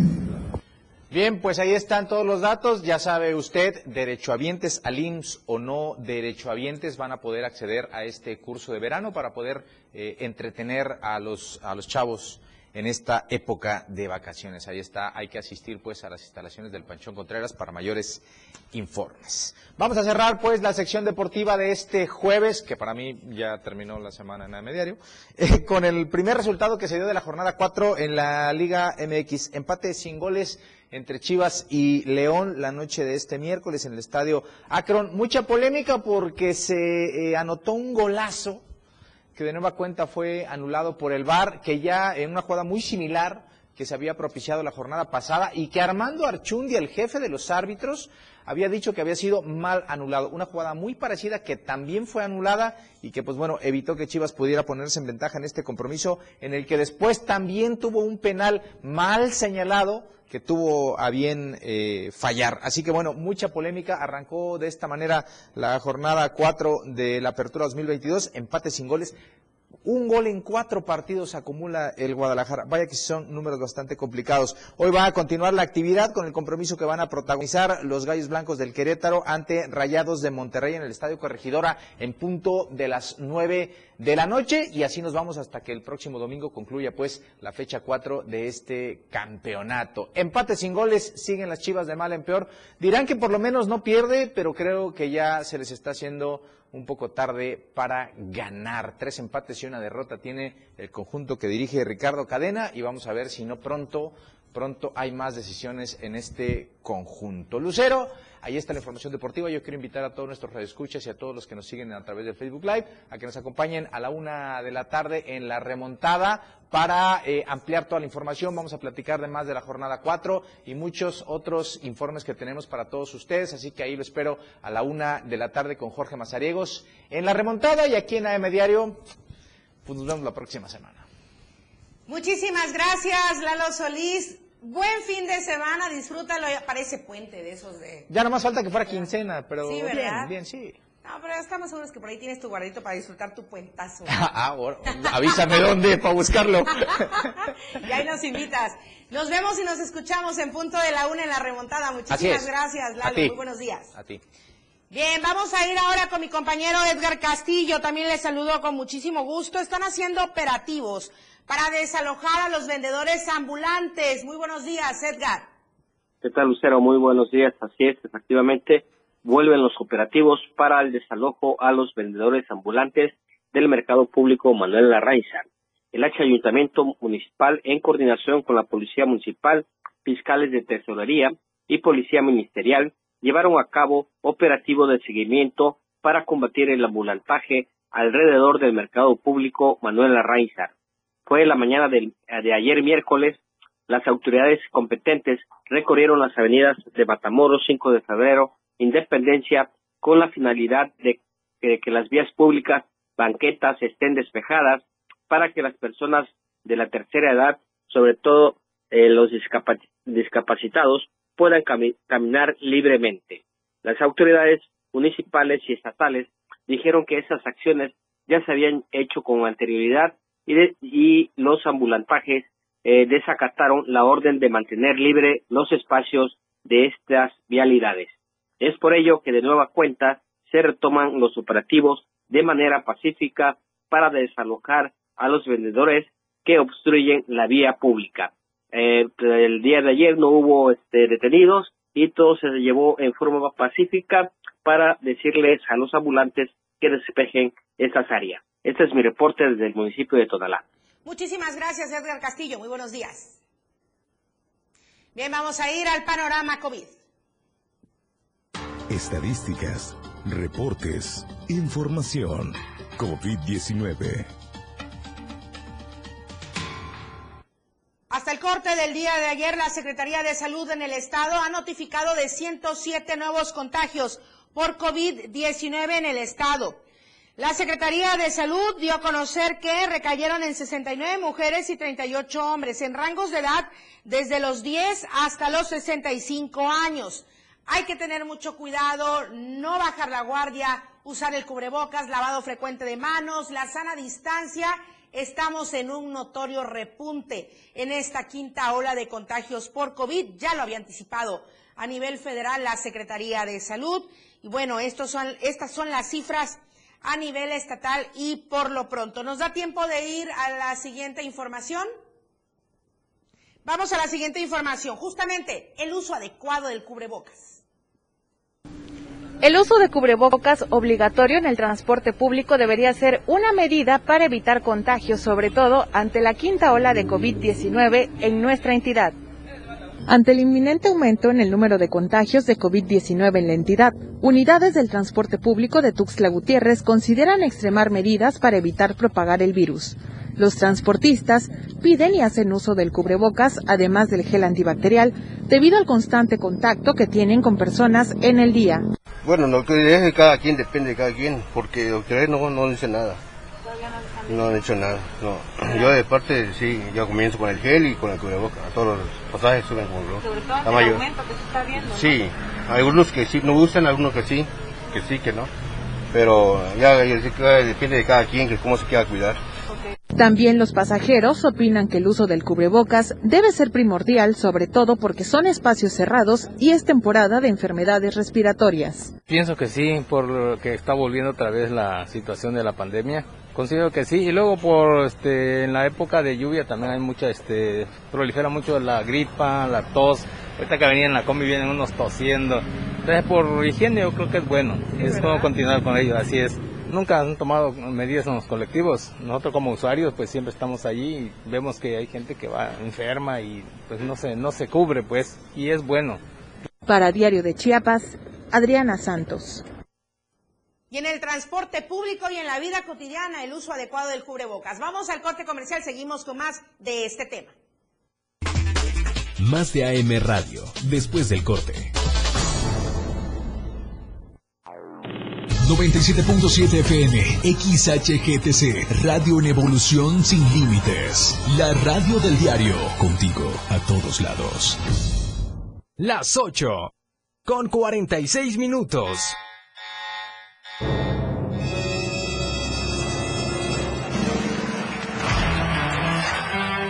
Bien, pues ahí están todos los datos. Ya sabe usted, derechohabientes al IMSS o no derechohabientes van a poder acceder a este curso de verano para poder eh, entretener a los, a los chavos en esta época de vacaciones. Ahí está, hay que asistir pues a las instalaciones del Panchón Contreras para mayores informes. Vamos a cerrar pues la sección deportiva de este jueves, que para mí ya terminó la semana en el diario, *laughs* eh, con el primer resultado que se dio de la jornada 4 en la Liga MX. Empate sin goles entre Chivas y León la noche de este miércoles en el estadio Akron. Mucha polémica porque se eh, anotó un golazo que de nueva cuenta fue anulado por el VAR, que ya en una jugada muy similar que se había propiciado la jornada pasada y que Armando Archundi, el jefe de los árbitros, había dicho que había sido mal anulado. Una jugada muy parecida que también fue anulada y que, pues bueno, evitó que Chivas pudiera ponerse en ventaja en este compromiso, en el que después también tuvo un penal mal señalado que tuvo a bien eh, fallar. Así que bueno, mucha polémica. Arrancó de esta manera la jornada 4 de la Apertura 2022, empate sin goles. Un gol en cuatro partidos acumula el Guadalajara. Vaya que son números bastante complicados. Hoy va a continuar la actividad con el compromiso que van a protagonizar los Gallos Blancos del Querétaro ante Rayados de Monterrey en el Estadio Corregidora en punto de las nueve de la noche. Y así nos vamos hasta que el próximo domingo concluya pues la fecha cuatro de este campeonato. Empate sin goles, siguen las chivas de mal en peor. Dirán que por lo menos no pierde, pero creo que ya se les está haciendo un poco tarde para ganar. Tres empates y una derrota tiene el conjunto que dirige Ricardo Cadena y vamos a ver si no pronto, pronto hay más decisiones en este conjunto. Lucero, ahí está la información deportiva. Yo quiero invitar a todos nuestros radioescuchas y a todos los que nos siguen a través del Facebook Live a que nos acompañen a la una de la tarde en la remontada para eh, ampliar toda la información. Vamos a platicar de más de la jornada 4 y muchos otros informes que tenemos para todos ustedes. Así que ahí lo espero a la una de la tarde con Jorge Mazariegos en la remontada y aquí en AM Diario. Pues nos vemos la próxima semana. Muchísimas gracias, Lalo Solís. Buen fin de semana, disfrútalo. Parece puente de esos de. Ya no más falta que fuera quincena, pero Sí, bien, ¿verdad? bien, sí. No, pero estamos seguros que por ahí tienes tu guardito para disfrutar tu puentazo. *laughs* Ah, bueno, avísame dónde para buscarlo. *laughs* y ahí nos invitas. Nos vemos y nos escuchamos en punto de la una en la remontada. Muchísimas gracias, Lalo. Muy buenos días. A ti. Bien, vamos a ir ahora con mi compañero Edgar Castillo. También les saludo con muchísimo gusto. Están haciendo operativos para desalojar a los vendedores ambulantes. Muy buenos días, Edgar. ¿Qué tal, Lucero? Muy buenos días. Así es, efectivamente, vuelven los operativos para el desalojo a los vendedores ambulantes del mercado público Manuel Larraiza. El H Ayuntamiento Municipal, en coordinación con la Policía Municipal, fiscales de Tesorería y Policía Ministerial, llevaron a cabo operativo de seguimiento para combatir el ambulantaje alrededor del mercado público Manuel Larraiza. Fue la mañana del- de ayer miércoles las autoridades competentes recorrieron las avenidas de Matamoros, 5 de febrero, Independencia, con la finalidad de que, las vías públicas, banquetas estén despejadas para que las personas de la tercera edad, sobre todo eh, los discapa- discapacitados, puedan cami- caminar libremente. Las autoridades municipales y estatales dijeron que esas acciones ya se habían hecho con anterioridad y, los ambulantajes eh, desacataron la orden de mantener libre los espacios de estas vialidades. Es por ello que de nueva cuenta se retoman los operativos de manera pacífica para desalojar a los vendedores que obstruyen la vía pública. Eh, el día de ayer no hubo este, detenidos y todo se llevó en forma pacífica para decirles a los ambulantes que despejen estas áreas. Este es mi reporte desde el municipio de Tonalá. Muchísimas gracias, Edgar Castillo. Muy buenos días. Bien, vamos a ir al panorama COVID. Estadísticas, reportes, información. COVID-19. Hasta el corte del día de ayer, la Secretaría de Salud en el Estado ha notificado de 107 nuevos contagios por COVID-19 en el Estado. La Secretaría de Salud dio a conocer que recayeron en 69 mujeres y 38 hombres en rangos de edad desde los 10 hasta los 65 años. Hay que tener mucho cuidado, no bajar la guardia, usar el cubrebocas, lavado frecuente de manos, la sana distancia. Estamos en un notorio repunte en esta quinta ola de contagios por COVID. Ya lo había anticipado a nivel federal la Secretaría de Salud. Y bueno, estos son, estas son las cifras a nivel estatal y por lo pronto. ¿Nos da tiempo de ir a la siguiente información? Vamos a la siguiente información. Justamente el uso adecuado del cubrebocas. El uso de cubrebocas obligatorio en el transporte público debería ser una medida para evitar contagios, sobre todo ante la quinta ola de COVID-19 en nuestra entidad. Ante el inminente aumento en el número de contagios de COVID-19 en la entidad, unidades del transporte público de Tuxtla Gutiérrez consideran extremar medidas para evitar propagar el virus. Los transportistas piden y hacen uso del cubrebocas, además del gel antibacterial, debido al constante contacto que tienen con personas en el día. Bueno, lo que es cada quien depende de cada quien, porque doctor no, no dice nada. No han hecho nada, no. *clears throat* Yo de parte sí, yo comienzo con el gel y con el cubrebocas. A todos los pasajes suben con el Sobre todo el aumento que se está viendo. Sí, algunos que sí no usan, algunos que sí, que sí, que no. Pero ya depende de cada quien que cómo se quiera cuidar. También los pasajeros opinan que el uso del cubrebocas debe ser primordial, sobre todo porque son espacios cerrados y es temporada de enfermedades respiratorias. Pienso que sí, por que está volviendo otra vez la situación de la pandemia. Considero que sí, y luego por este, en la época de lluvia también hay mucha, este, prolifera mucho la gripa, la tos. Ahorita que venían en la combi vienen unos tosiendo. Entonces por higiene yo creo que es bueno, es como continuar con ello, así es nunca han tomado medidas en los colectivos. Nosotros como usuarios pues siempre estamos allí y vemos que hay gente que va enferma y pues no se, no se cubre pues y es bueno. Para Diario de Chiapas, Adriana Santos. Y en el transporte público y en la vida cotidiana el uso adecuado del cubrebocas. Vamos al corte comercial, seguimos con más de este tema. Más de AM Radio, después del corte. 97.7 FM, XHGTC, Radio en Evolución Sin Límites. La radio del diario, contigo a todos lados. Las 8, con 46 minutos.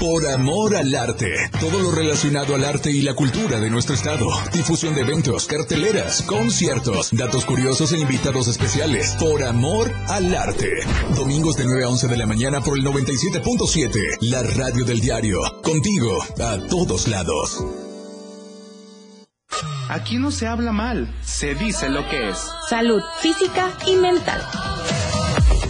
Por amor al arte. Todo lo relacionado al arte y la cultura de nuestro estado. Difusión de eventos, carteleras, conciertos, datos curiosos e invitados especiales. Por amor al arte. Domingos de 9 a 11 de la mañana por el 97.7. La radio del diario. Contigo a todos lados. Aquí no se habla mal, se dice lo que es. Salud física y mental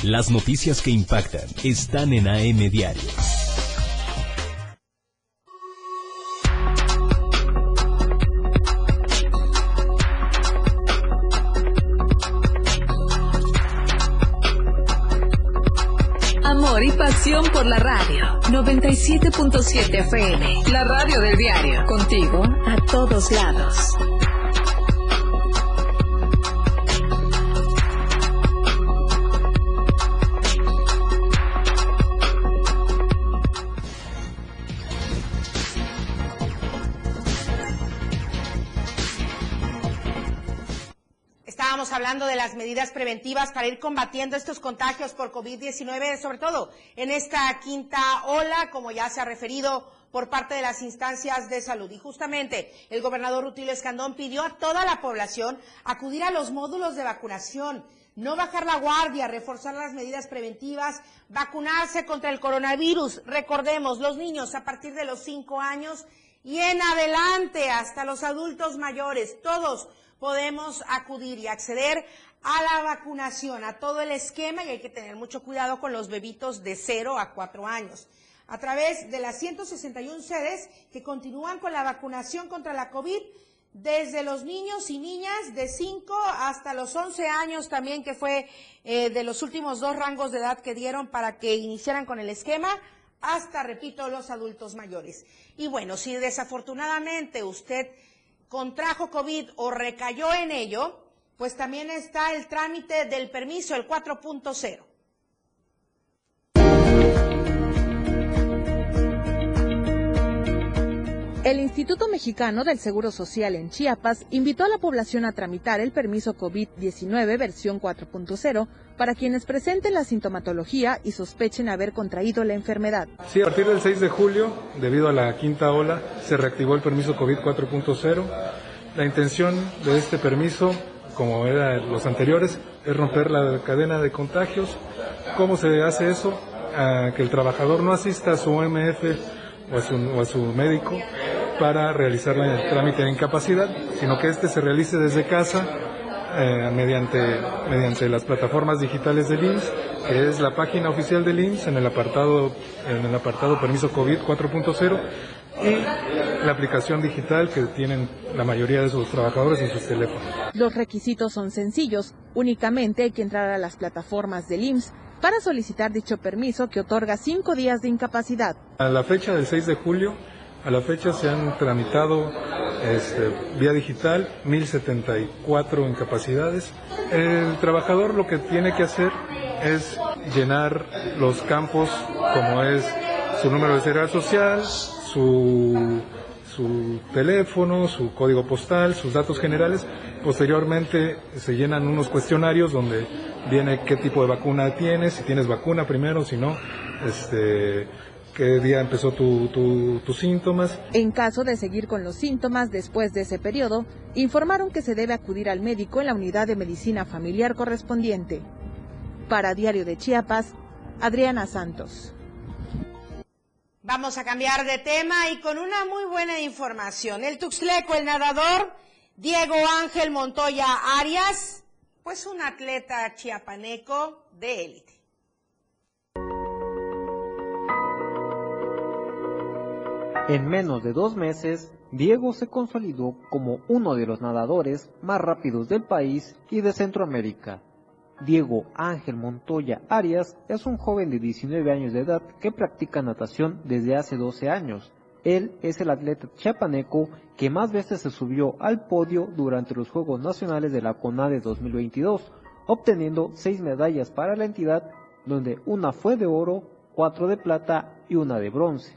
Las noticias que impactan están en AM Diario. Amor y pasión por la radio. 97.7 FM. La radio del diario. Contigo a todos lados. Hablando de las medidas preventivas para ir combatiendo estos contagios por COVID-19, sobre todo en esta quinta ola, como ya se ha referido por parte de las instancias de salud. Y justamente el gobernador Rutilio Escandón pidió a toda la población acudir a los módulos de vacunación, no bajar la guardia, reforzar las medidas preventivas, vacunarse contra el coronavirus. Recordemos, los niños a partir de los cinco años y en adelante hasta los adultos mayores, todos podemos acudir y acceder a la vacunación, a todo el esquema y hay que tener mucho cuidado con los bebitos de 0 a 4 años. A través de las 161 sedes que continúan con la vacunación contra la COVID, desde los niños y niñas de 5 hasta los 11 años también, que fue eh, de los últimos dos rangos de edad que dieron para que iniciaran con el esquema, hasta, repito, los adultos mayores. Y bueno, si desafortunadamente usted contrajo COVID o recayó en ello, pues también está el trámite del permiso, el 4.0. El Instituto Mexicano del Seguro Social en Chiapas invitó a la población a tramitar el permiso COVID-19 versión 4.0 para quienes presenten la sintomatología y sospechen haber contraído la enfermedad. Sí, a partir del 6 de julio, debido a la quinta ola, se reactivó el permiso COVID 4.0. La intención de este permiso, como eran los anteriores, es romper la cadena de contagios. ¿Cómo se hace eso? que el trabajador no asista a su OMF o a su, o a su médico para realizar el trámite de incapacidad, sino que este se realice desde casa eh, mediante, mediante las plataformas digitales del IMSS, que es la página oficial del IMSS en el apartado, en el apartado permiso COVID 4.0 y la aplicación digital que tienen la mayoría de sus trabajadores en sus teléfonos. Los requisitos son sencillos, únicamente hay que entrar a las plataformas del IMSS para solicitar dicho permiso que otorga cinco días de incapacidad. A la fecha del 6 de julio, a la fecha se han tramitado este, vía digital 1074 incapacidades. El trabajador lo que tiene que hacer es llenar los campos como es su número de seguridad social, su, su teléfono, su código postal, sus datos generales. Posteriormente se llenan unos cuestionarios donde viene qué tipo de vacuna tienes, si tienes vacuna primero, si no, este, qué día empezó tus síntomas. En caso de seguir con los síntomas después de ese periodo, informaron que se debe acudir al médico en la unidad de medicina familiar correspondiente. Para Diario de Chiapas, Adriana Santos. Vamos a cambiar de tema y con una muy buena información. El Tuxleco, el nadador, Diego Ángel Montoya Arias, pues un atleta chiapaneco de élite. En menos de dos meses, Diego se consolidó como uno de los nadadores más rápidos del país y de Centroamérica. Diego Ángel Montoya Arias es un joven de 19 años de edad que practica natación desde hace 12 años. Él es el atleta chiapaneco que más veces se subió al podio durante los Juegos Nacionales de la CONADE 2022, obteniendo seis medallas para la entidad, donde una fue de oro, cuatro de plata y una de bronce.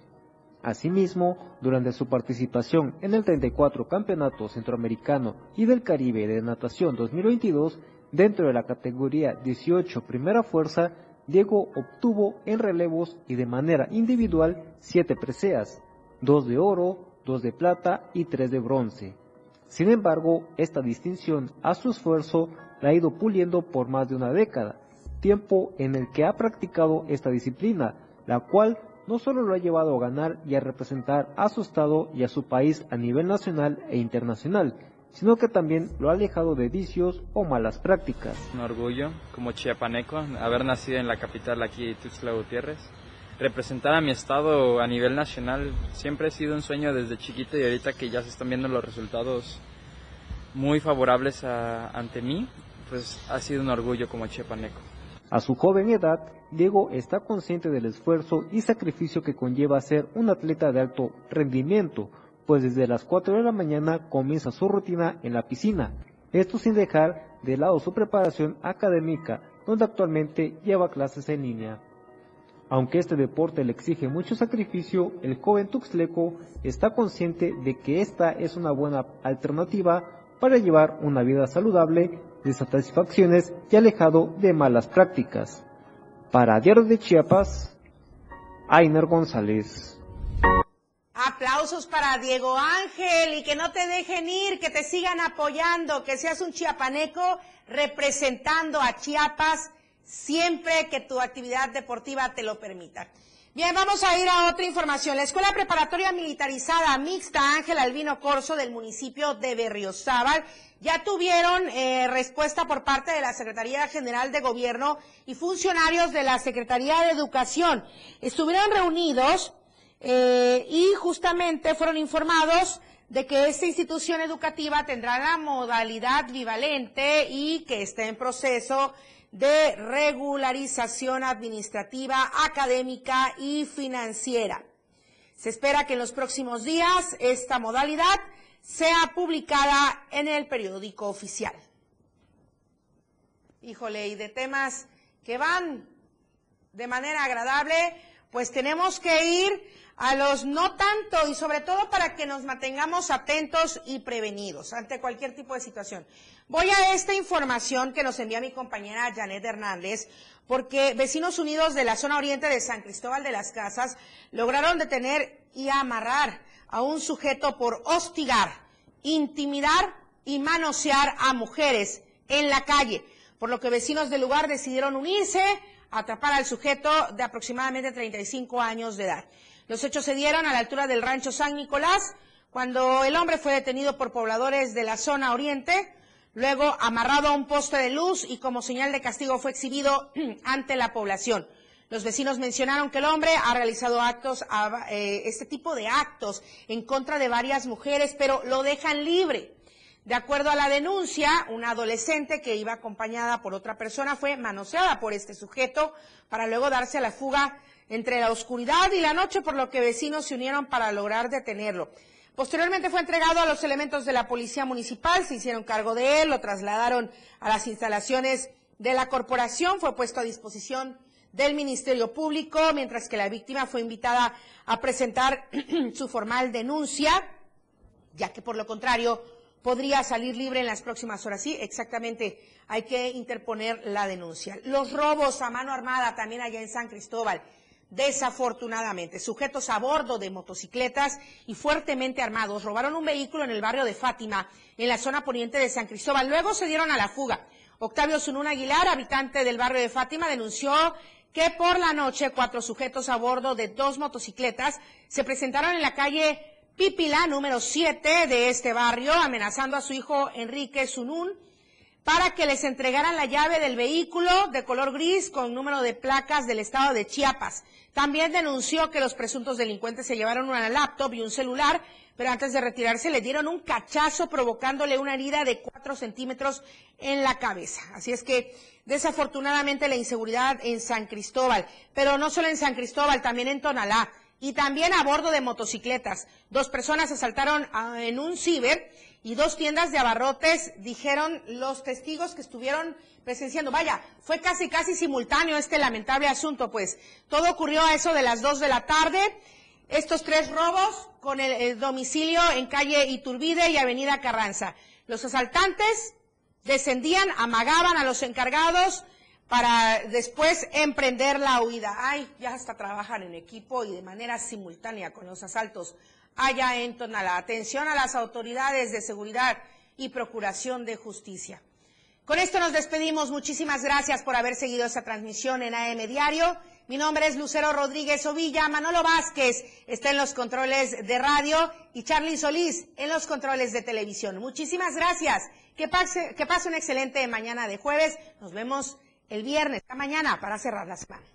Asimismo, durante su participación en el 34 Campeonato Centroamericano y del Caribe de Natación 2022, dentro de la categoría 18 Primera Fuerza, Diego obtuvo en relevos y de manera individual siete preseas, dos de oro, dos de plata y tres de bronce. Sin embargo, esta distinción a su esfuerzo la ha ido puliendo por más de una década, tiempo en el que ha practicado esta disciplina, la cual no solo lo ha llevado a ganar y a representar a su estado y a su país a nivel nacional e internacional, sino que también lo ha alejado de vicios o malas prácticas. Un orgullo como chiapaneco haber nacido en la capital aquí, Tuxtla Gutiérrez. Representar a mi estado a nivel nacional siempre ha sido un sueño desde chiquito y ahorita que ya se están viendo los resultados muy favorables ante mí, pues ha sido un orgullo como chiapaneco. A su joven edad, Diego está consciente del esfuerzo y sacrificio que conlleva ser un atleta de alto rendimiento, pues desde las 4 de la mañana comienza su rutina en la piscina, esto sin dejar de lado su preparación académica, donde actualmente lleva clases en línea. Aunque este deporte le exige mucho sacrificio, el joven tuxleco está consciente de que esta es una buena alternativa para llevar una vida saludable, de satisfacciones y alejado de malas prácticas. Para Diario de Chiapas, Ainer González. Aplausos para Diego Ángel y que no te dejen ir, que te sigan apoyando, que seas un chiapaneco representando a Chiapas siempre que tu actividad deportiva te lo permita. Bien, vamos a ir a otra información. La Escuela Preparatoria Militarizada Mixta Ángel Albino Corso del municipio de Berriozábal ya tuvieron eh, respuesta por parte de la Secretaría General de Gobierno y funcionarios de la Secretaría de Educación. Estuvieron reunidos eh, y justamente fueron informados de que esta institución educativa tendrá la modalidad bivalente y que está en proceso de regularización administrativa, académica y financiera. Se espera que en los próximos días esta modalidad sea publicada en el periódico oficial. Híjole, y de temas que van de manera agradable, pues tenemos que ir a los no tanto y sobre todo para que nos mantengamos atentos y prevenidos ante cualquier tipo de situación. Voy a esta información que nos envía mi compañera Janet Hernández, porque vecinos unidos de la zona oriente de San Cristóbal de las Casas lograron detener y amarrar a un sujeto por hostigar, intimidar y manosear a mujeres en la calle, por lo que vecinos del lugar decidieron unirse a atrapar al sujeto de aproximadamente 35 años de edad. Los hechos se dieron a la altura del rancho San Nicolás, cuando el hombre fue detenido por pobladores de la zona oriente, luego amarrado a un poste de luz y como señal de castigo fue exhibido *clears throat* ante la población. Los vecinos mencionaron que el hombre ha realizado actos, eh, este tipo de actos en contra de varias mujeres, pero lo dejan libre. De acuerdo a la denuncia, una adolescente que iba acompañada por otra persona fue manoseada por este sujeto para luego darse a la fuga entre la oscuridad y la noche, por lo que vecinos se unieron para lograr detenerlo. Posteriormente fue entregado a los elementos de la policía municipal, se hicieron cargo de él, lo trasladaron a las instalaciones de la corporación, fue puesto a disposición del Ministerio Público, mientras que la víctima fue invitada a presentar *clears throat* su formal denuncia, ya que por lo contrario podría salir libre en las próximas horas. Sí, exactamente, hay que interponer la denuncia. Los robos a mano armada también allá en San Cristóbal desafortunadamente. Sujetos a bordo de motocicletas y fuertemente armados robaron un vehículo en el barrio de Fátima, en la zona poniente de San Cristóbal. Luego se dieron a la fuga. Octavio Zunún Aguilar, habitante del barrio de Fátima, denunció que por la noche cuatro sujetos a bordo de dos motocicletas se presentaron en la calle Pipila, número 7 de este barrio, amenazando a su hijo Enrique Zunún para que les entregaran la llave del vehículo de color gris con número de placas del estado de Chiapas. También denunció que los presuntos delincuentes se llevaron una laptop y un celular, pero antes de retirarse le dieron un cachazo provocándole una herida de cuatro centímetros en la cabeza. Así es que desafortunadamente la inseguridad en San Cristóbal, pero no solo en San Cristóbal, también en Tonalá y también a bordo de motocicletas. Dos personas asaltaron en un ciber y dos tiendas de abarrotes, dijeron los testigos que estuvieron presenciando. Vaya, fue casi, casi simultáneo este lamentable asunto, pues todo ocurrió a eso de las dos de la tarde. Estos tres robos con el, domicilio en calle Iturbide y avenida Carranza. Los asaltantes descendían, amagaban a los encargados para después emprender la huida. Ay, ya hasta trabajan en equipo y de manera simultánea con los asaltos allá en Tonalá. Atención a las autoridades de seguridad y procuración de justicia. Con esto nos despedimos. Muchísimas gracias por haber seguido esta transmisión en AM Diario. Mi nombre es Lucero Rodríguez Ovilla. Manolo Vázquez está en los controles de radio y Charly Solís en los controles de televisión. Muchísimas gracias. Que pase, que pase una excelente mañana de jueves. Nos vemos el viernes, esta mañana, para cerrar la semana.